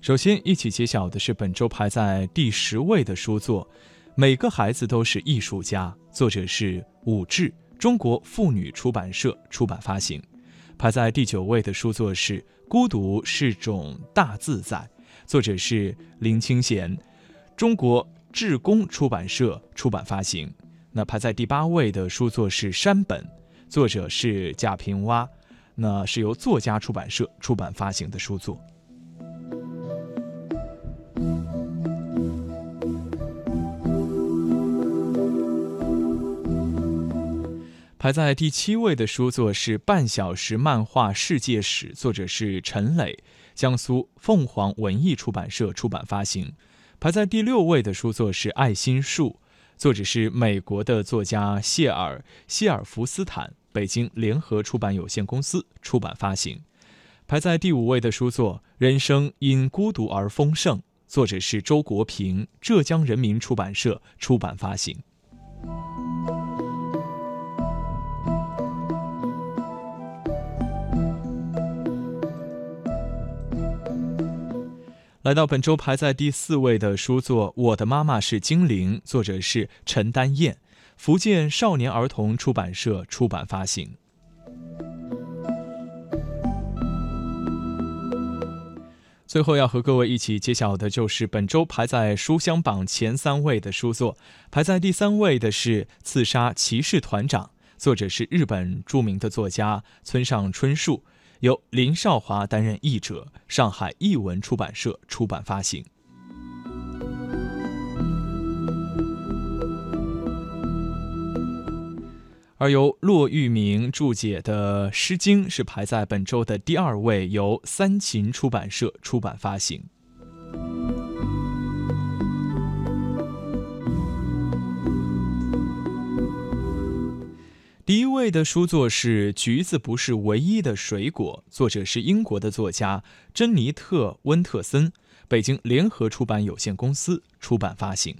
首先，一起揭晓的是本周排在第十位的书作《每个孩子都是艺术家》，作者是武志，中国妇女出版社出版发行。排在第九位的书作是《孤独是种大自在》，作者是林清贤，中国志工出版社出版发行。那排在第八位的书作是《山本》，作者是贾平凹，那是由作家出版社出版发行的书作。排在第七位的书作是《半小时漫画世界史》，作者是陈磊，江苏凤凰文艺出版社出版发行。排在第六位的书作是《爱心树》。作者是美国的作家谢尔·希尔弗斯坦，北京联合出版有限公司出版发行。排在第五位的书作《人生因孤独而丰盛》，作者是周国平，浙江人民出版社出版发行。来到本周排在第四位的书作《我的妈妈是精灵》，作者是陈丹燕，福建少年儿童出版社出版发行。最后要和各位一起揭晓的就是本周排在书香榜前三位的书作，排在第三位的是《刺杀骑士团长》，作者是日本著名的作家村上春树。由林少华担任译者，上海译文出版社出版发行。而由骆玉明注解的《诗经》是排在本周的第二位，由三秦出版社出版发行。第一位的书作是《橘子不是唯一的水果》，作者是英国的作家珍妮特·温特森，北京联合出版有限公司出版发行。